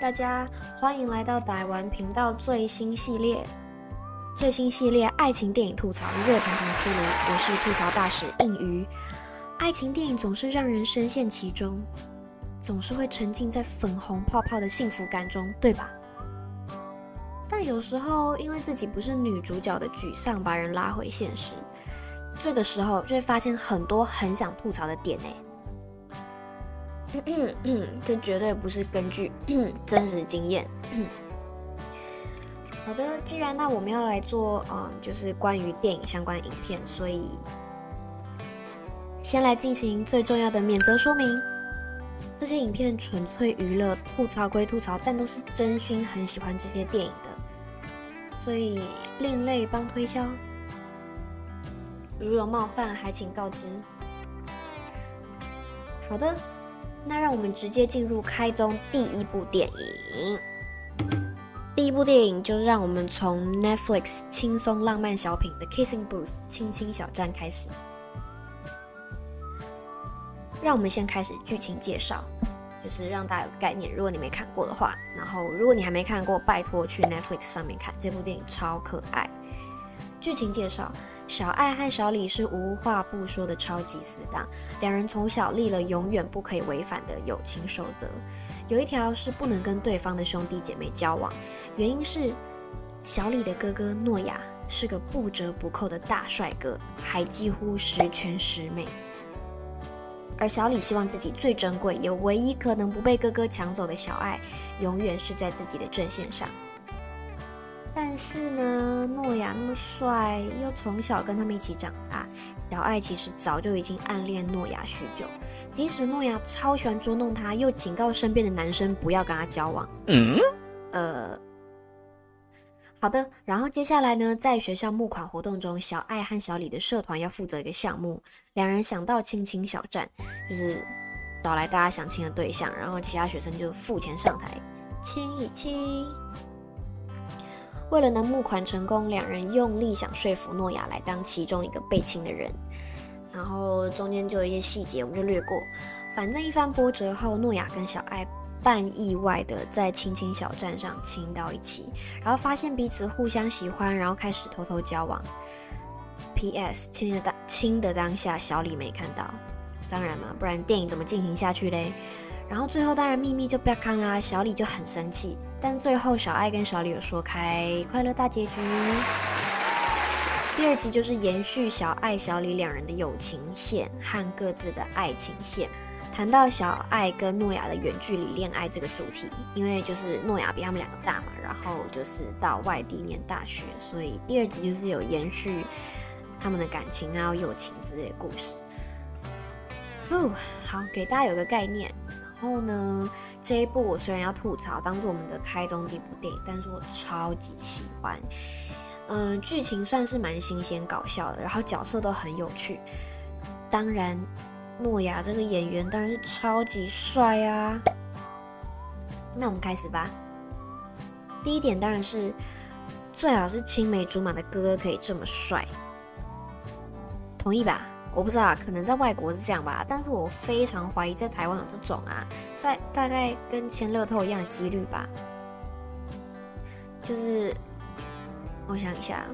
大家欢迎来到台湾频道最新系列，最新系列爱情电影吐槽热腾腾出炉。我是吐槽大使应鱼。爱情电影总是让人深陷其中，总是会沉浸在粉红泡泡的幸福感中，对吧？但有时候因为自己不是女主角的沮丧，把人拉回现实，这个时候就会发现很多很想吐槽的点呢。这绝对不是根据真实经验。好的，既然那我们要来做，嗯，就是关于电影相关影片，所以先来进行最重要的免责说明。这些影片纯粹娱乐，吐槽归吐槽，但都是真心很喜欢这些电影的，所以另类帮推销。如有冒犯，还请告知。好的。那让我们直接进入开宗第一部电影。第一部电影就让我们从 Netflix 轻松浪漫小品的 Kissing Booth 亲亲小站开始。让我们先开始剧情介绍，就是让大家有概念。如果你没看过的话，然后如果你还没看过，拜托去 Netflix 上面看这部电影，超可爱。剧情介绍。小爱和小李是无话不说的超级死党，两人从小立了永远不可以违反的友情守则，有一条是不能跟对方的兄弟姐妹交往，原因是小李的哥哥诺亚是个不折不扣的大帅哥，还几乎十全十美，而小李希望自己最珍贵也唯一可能不被哥哥抢走的小爱，永远是在自己的阵线上。但是呢，诺亚那么帅，又从小跟他们一起长大，小爱其实早就已经暗恋诺亚许久。即使诺亚超喜欢捉弄他，又警告身边的男生不要跟他交往。嗯，呃，好的。然后接下来呢，在学校募款活动中，小爱和小李的社团要负责一个项目，两人想到亲亲小站，就是找来大家想亲的对象，然后其他学生就付钱上台亲一亲。为了能募款成功，两人用力想说服诺亚来当其中一个被亲的人，然后中间就有一些细节，我们就略过。反正一番波折后，诺亚跟小爱半意外的在亲亲小站上亲到一起，然后发现彼此互相喜欢，然后开始偷偷交往。P.S. 亲的当亲的当下，小李没看到，当然嘛，不然电影怎么进行下去嘞？然后最后当然秘密就不要看啦，小李就很生气。但最后小爱跟小李有说开，快乐大结局。第二集就是延续小爱小李两人的友情线和各自的爱情线，谈到小爱跟诺亚的远距离恋爱这个主题，因为就是诺亚比他们两个大嘛，然后就是到外地念大学，所以第二集就是有延续他们的感情啊、友情之类的故事。哦，好，给大家有个概念。然后呢，这一部我虽然要吐槽，当做我们的开宗第一部电影，但是我超级喜欢。嗯，剧情算是蛮新鲜搞笑的，然后角色都很有趣。当然，诺亚这个演员当然是超级帅啊。那我们开始吧。第一点当然是，最好是青梅竹马的哥哥可以这么帅，同意吧？我不知道，可能在外国是这样吧，但是我非常怀疑在台湾有这种啊，大大概跟签乐透一样的几率吧。就是我想一下，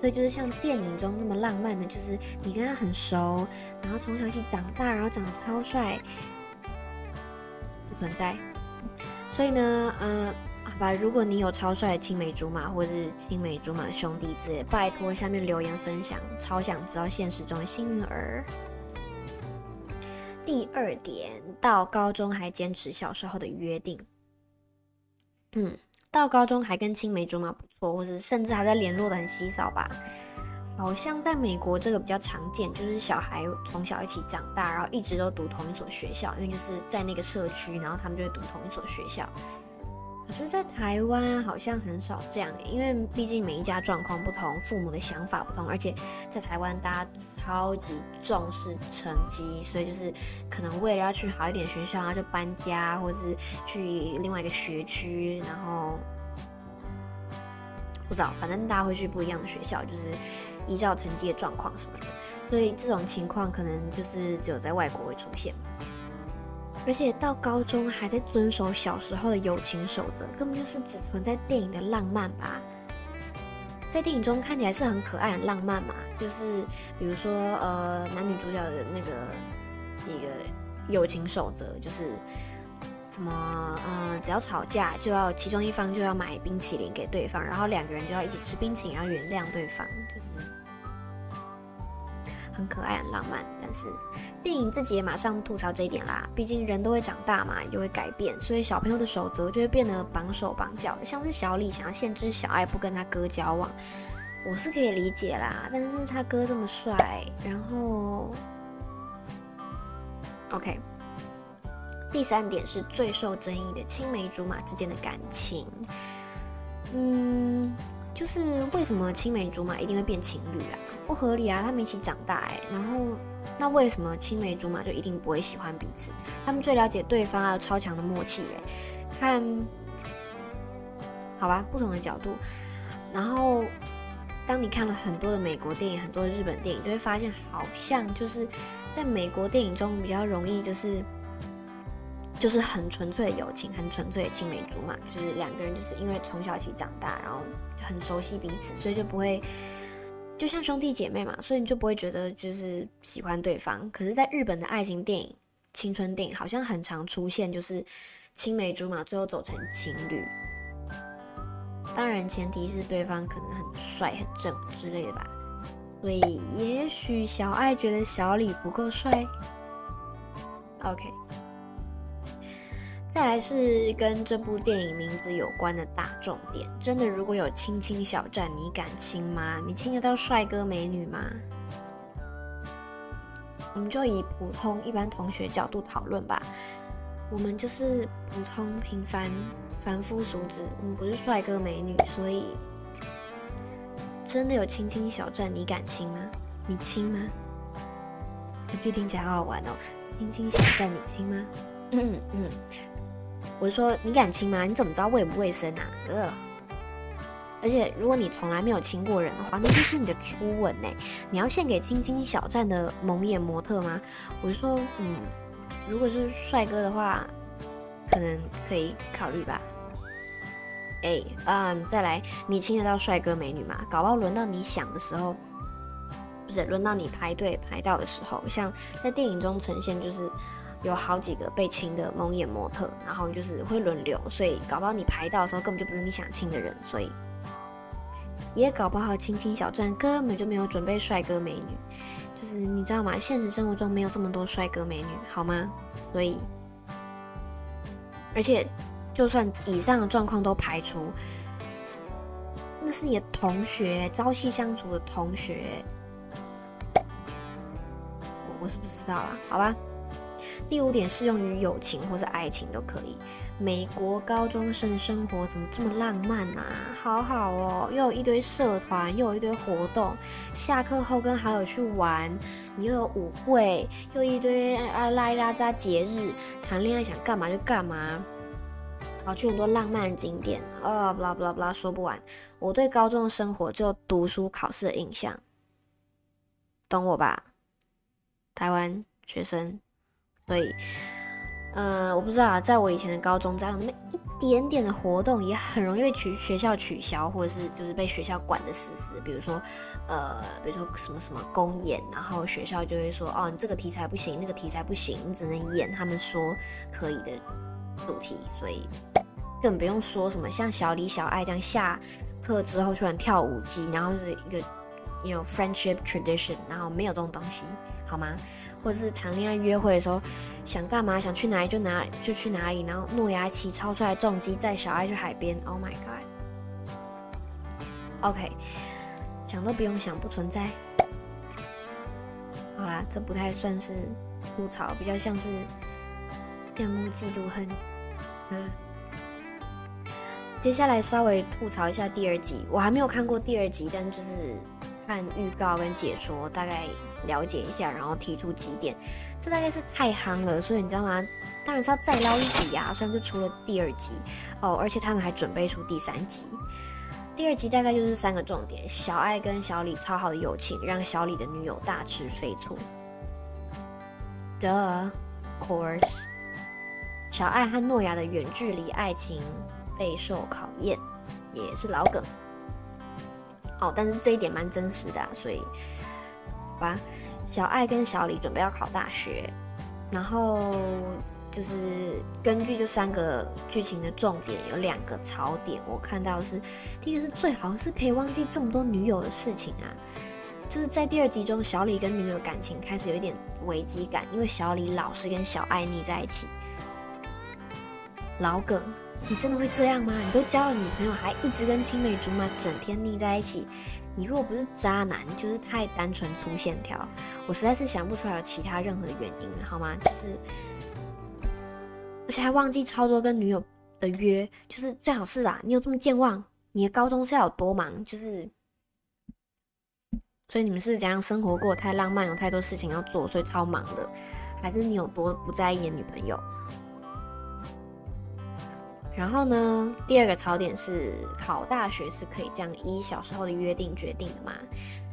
所以就是像电影中那么浪漫的，就是你跟他很熟，然后从小一起长大，然后长得超帅，不存在。所以呢，嗯。好吧，如果你有超帅的青梅竹马，或者是青梅竹马兄弟之类，拜托下面留言分享，超想知道现实中的幸运儿。第二点，到高中还坚持小时候的约定。嗯，到高中还跟青梅竹马不错，或者甚至还在联络的很稀少吧？好像在美国这个比较常见，就是小孩从小一起长大，然后一直都读同一所学校，因为就是在那个社区，然后他们就会读同一所学校。可是，在台湾好像很少这样，因为毕竟每一家状况不同，父母的想法不同，而且在台湾大家超级重视成绩，所以就是可能为了要去好一点学校，然后就搬家，或者是去另外一个学区，然后不知道，反正大家会去不一样的学校，就是依照成绩的状况什么的，所以这种情况可能就是只有在外国会出现。而且到高中还在遵守小时候的友情守则，根本就是只存在电影的浪漫吧。在电影中看起来是很可爱、很浪漫嘛，就是比如说呃男女主角的那个一个友情守则，就是什么呃只要吵架就要其中一方就要买冰淇淋给对方，然后两个人就要一起吃冰淇淋，然后原谅对方，就是很可爱、很浪漫。但是电影自己也马上吐槽这一点啦，毕竟人都会长大嘛，就会改变，所以小朋友的守则就会变得绑手绑脚。像是小李想要限制小爱不跟他哥交往，我是可以理解啦，但是他哥这么帅，然后，OK。第三点是最受争议的青梅竹马之间的感情，嗯，就是为什么青梅竹马一定会变情侣啊？不合理啊！他们一起长大哎，然后那为什么青梅竹马就一定不会喜欢彼此？他们最了解对方，还有超强的默契哎。看，好吧，不同的角度。然后，当你看了很多的美国电影，很多的日本电影，就会发现，好像就是在美国电影中比较容易就是。就是很纯粹的友情，很纯粹的青梅竹马，就是两个人就是因为从小一起长大，然后很熟悉彼此，所以就不会就像兄弟姐妹嘛，所以你就不会觉得就是喜欢对方。可是，在日本的爱情电影、青春电影，好像很常出现就是青梅竹马最后走成情侣。当然，前提是对方可能很帅、很正之类的吧。所以，也许小爱觉得小李不够帅。OK。再来是跟这部电影名字有关的大重点，真的如果有亲亲小站，你敢亲吗？你亲得到帅哥美女吗？我们就以普通一般同学角度讨论吧。我们就是普通平凡凡夫俗子，我们不是帅哥美女，所以真的有亲亲小站，你敢亲吗？你亲吗？这句听起来好好玩哦，亲亲小站，你亲吗？嗯嗯。我说你敢亲吗？你怎么知道卫不卫生啊？呃，而且如果你从来没有亲过人的话，那就是你的初吻呢。你要献给青青小站的蒙眼模特吗？我就说，嗯，如果是帅哥的话，可能可以考虑吧。哎，嗯，再来，你亲得到帅哥美女吗？搞不好轮到你想的时候，不是轮到你排队排到的时候，像在电影中呈现就是。有好几个被亲的蒙眼模特，然后就是会轮流，所以搞不好你排到的时候根本就不是你想亲的人，所以也搞不好亲亲小站根本就没有准备帅哥美女，就是你知道吗？现实生活中没有这么多帅哥美女，好吗？所以，而且就算以上的状况都排除，那是你的同学，朝夕相处的同学，我是不知道啦，好吧。第五点适用于友情或者爱情都可以。美国高中生的生活怎么这么浪漫啊？好好哦，又有一堆社团，又有一堆活动，下课后跟好友去玩，你又有舞会，又一堆啊拉一拉扎节日，谈恋爱想干嘛就干嘛，跑去很多浪漫景点啊，不啦不啦不啦，说不完。我对高中的生活就读书考试的印象，懂我吧？台湾学生。所以，呃，我不知道啊，在我以前的高中，只要有那么一点点的活动，也很容易被取学校取消，或者是就是被学校管得死死。比如说，呃，比如说什么什么公演，然后学校就会说，哦，你这个题材不行，那个题材不行，你只能演他们说可以的主题。所以，更不用说什么像小李小爱这样下课之后突然跳舞机，然后就是一个，you，know friendship tradition，然后没有这种东西，好吗？或者是谈恋爱约会的时候，想干嘛想去哪里就哪就去哪里，然后诺亚奇超出来重击载小爱去海边，Oh my god！OK，想都不用想，不存在。好啦，这不太算是吐槽，比较像是羡慕嫉妒恨。嗯，接下来稍微吐槽一下第二集，我还没有看过第二集，但就是看预告跟解说，大概。了解一下，然后提出几点，这大概是太夯了，所以你知道吗？当然是要再捞一笔啊！虽然就出了第二集哦，而且他们还准备出第三集。第二集大概就是三个重点：小爱跟小李超好的友情，让小李的女友大吃飞醋。The course，小爱和诺亚的远距离爱情备受考验，也是老梗。哦，但是这一点蛮真实的，所以，吧。小爱跟小李准备要考大学，然后就是根据这三个剧情的重点，有两个槽点，我看到是第一个是最好是可以忘记这么多女友的事情啊，就是在第二集中，小李跟女友感情开始有一点危机感，因为小李老是跟小爱腻在一起。老梗，你真的会这样吗？你都交了女朋友，还一直跟青梅竹马整天腻在一起？你如果不是渣男，就是太单纯粗线条，我实在是想不出来有其他任何原因，好吗？就是，而且还忘记超多跟女友的约，就是最好是啦。你有这么健忘？你的高中是要有多忙？就是，所以你们是怎样生活过太浪漫，有太多事情要做，所以超忙的，还是你有多不在意女朋友？然后呢，第二个槽点是考大学是可以这样依小时候的约定决定的嘛？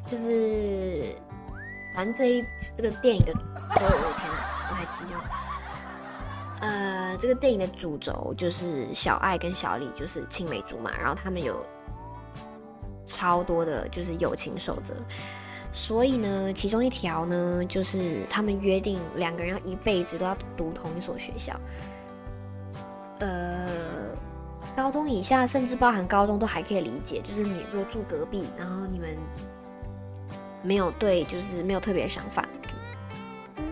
就是，反正这一这个电影的，哦天哪，我还激动。呃，这个电影的主轴就是小爱跟小李就是青梅竹马，然后他们有超多的就是友情守则，所以呢，其中一条呢就是他们约定两个人要一辈子都要读同一所学校。呃，高中以下，甚至包含高中都还可以理解，就是你若住隔壁，然后你们没有对，就是没有特别的想法，嗯，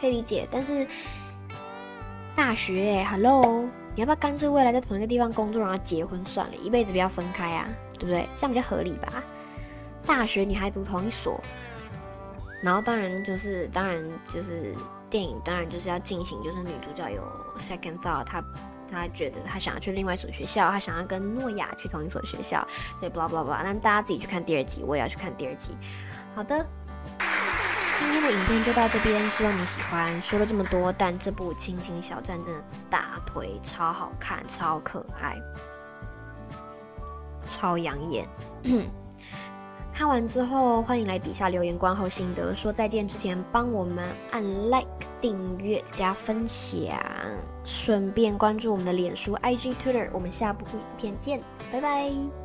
可以理解。但是大学，Hello，你要不要干脆未来在同一个地方工作，然后结婚算了，一辈子不要分开啊，对不对？这样比较合理吧？大学你还读同一所，然后当然就是，当然就是。电影当然就是要进行，就是女主角有 second thought，她她觉得她想要去另外一所学校，她想要跟诺亚去同一所学校，所以 blah blah blah。那大家自己去看第二集，我也要去看第二集。好的，今天的影片就到这边，希望你喜欢。说了这么多，但这部《亲亲小站》真的大腿超好看，超可爱，超养眼。看完之后，欢迎来底下留言观后心得。说再见之前，帮我们按 like、订阅、加分享，顺便关注我们的脸书、IG、Twitter。我们下部影片见，拜拜。